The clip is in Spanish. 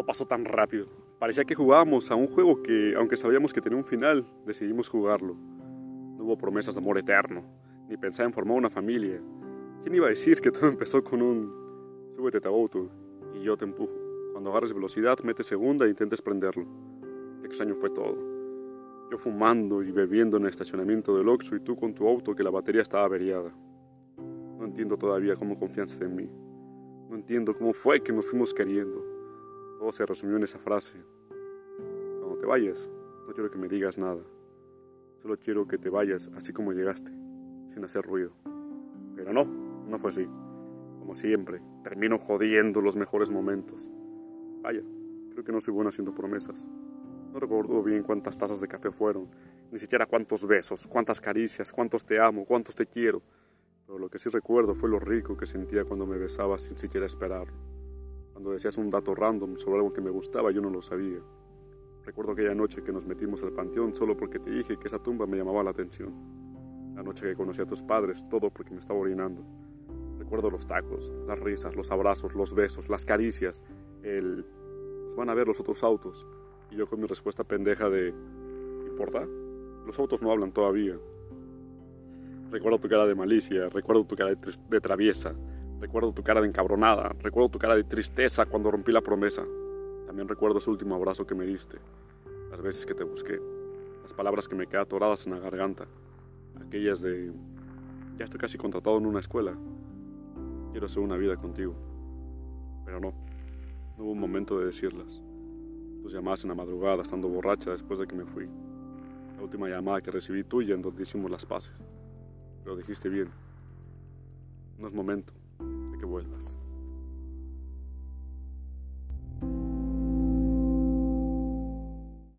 Todo pasó tan rápido. Parecía que jugábamos a un juego que, aunque sabíamos que tenía un final, decidimos jugarlo. No hubo promesas de amor eterno, ni pensar en formar una familia. ¿Quién iba a decir que todo empezó con un súbete a auto y yo te empujo? Cuando agarres velocidad, metes segunda e intentes prenderlo. Qué extraño fue todo. Yo fumando y bebiendo en el estacionamiento del Oxxo y tú con tu auto que la batería estaba averiada. No entiendo todavía cómo confiaste en mí. No entiendo cómo fue que nos fuimos queriendo. Todo se resumió en esa frase. Cuando te vayas, no quiero que me digas nada. Solo quiero que te vayas así como llegaste, sin hacer ruido. Pero no, no fue así. Como siempre, termino jodiendo los mejores momentos. Vaya, creo que no soy bueno haciendo promesas. No recuerdo bien cuántas tazas de café fueron, ni siquiera cuántos besos, cuántas caricias, cuántos te amo, cuántos te quiero. Pero lo que sí recuerdo fue lo rico que sentía cuando me besabas sin siquiera esperarlo. Cuando decías un dato random sobre algo que me gustaba, yo no lo sabía. Recuerdo aquella noche que nos metimos al panteón solo porque te dije que esa tumba me llamaba la atención. La noche que conocí a tus padres, todo porque me estaba orinando. Recuerdo los tacos, las risas, los abrazos, los besos, las caricias, el... Nos van a ver los otros autos. Y yo con mi respuesta pendeja de... ¿Importa? Los autos no hablan todavía. Recuerdo tu cara de malicia, recuerdo tu cara de, de traviesa, Recuerdo tu cara de encabronada, recuerdo tu cara de tristeza cuando rompí la promesa. También recuerdo ese último abrazo que me diste, las veces que te busqué, las palabras que me quedan atoradas en la garganta, aquellas de, ya estoy casi contratado en una escuela, quiero hacer una vida contigo. Pero no, no hubo un momento de decirlas. Tus llamadas en la madrugada, estando borracha después de que me fui. La última llamada que recibí tuya en donde hicimos las paces. Pero dijiste bien, no es momento que vuelvas.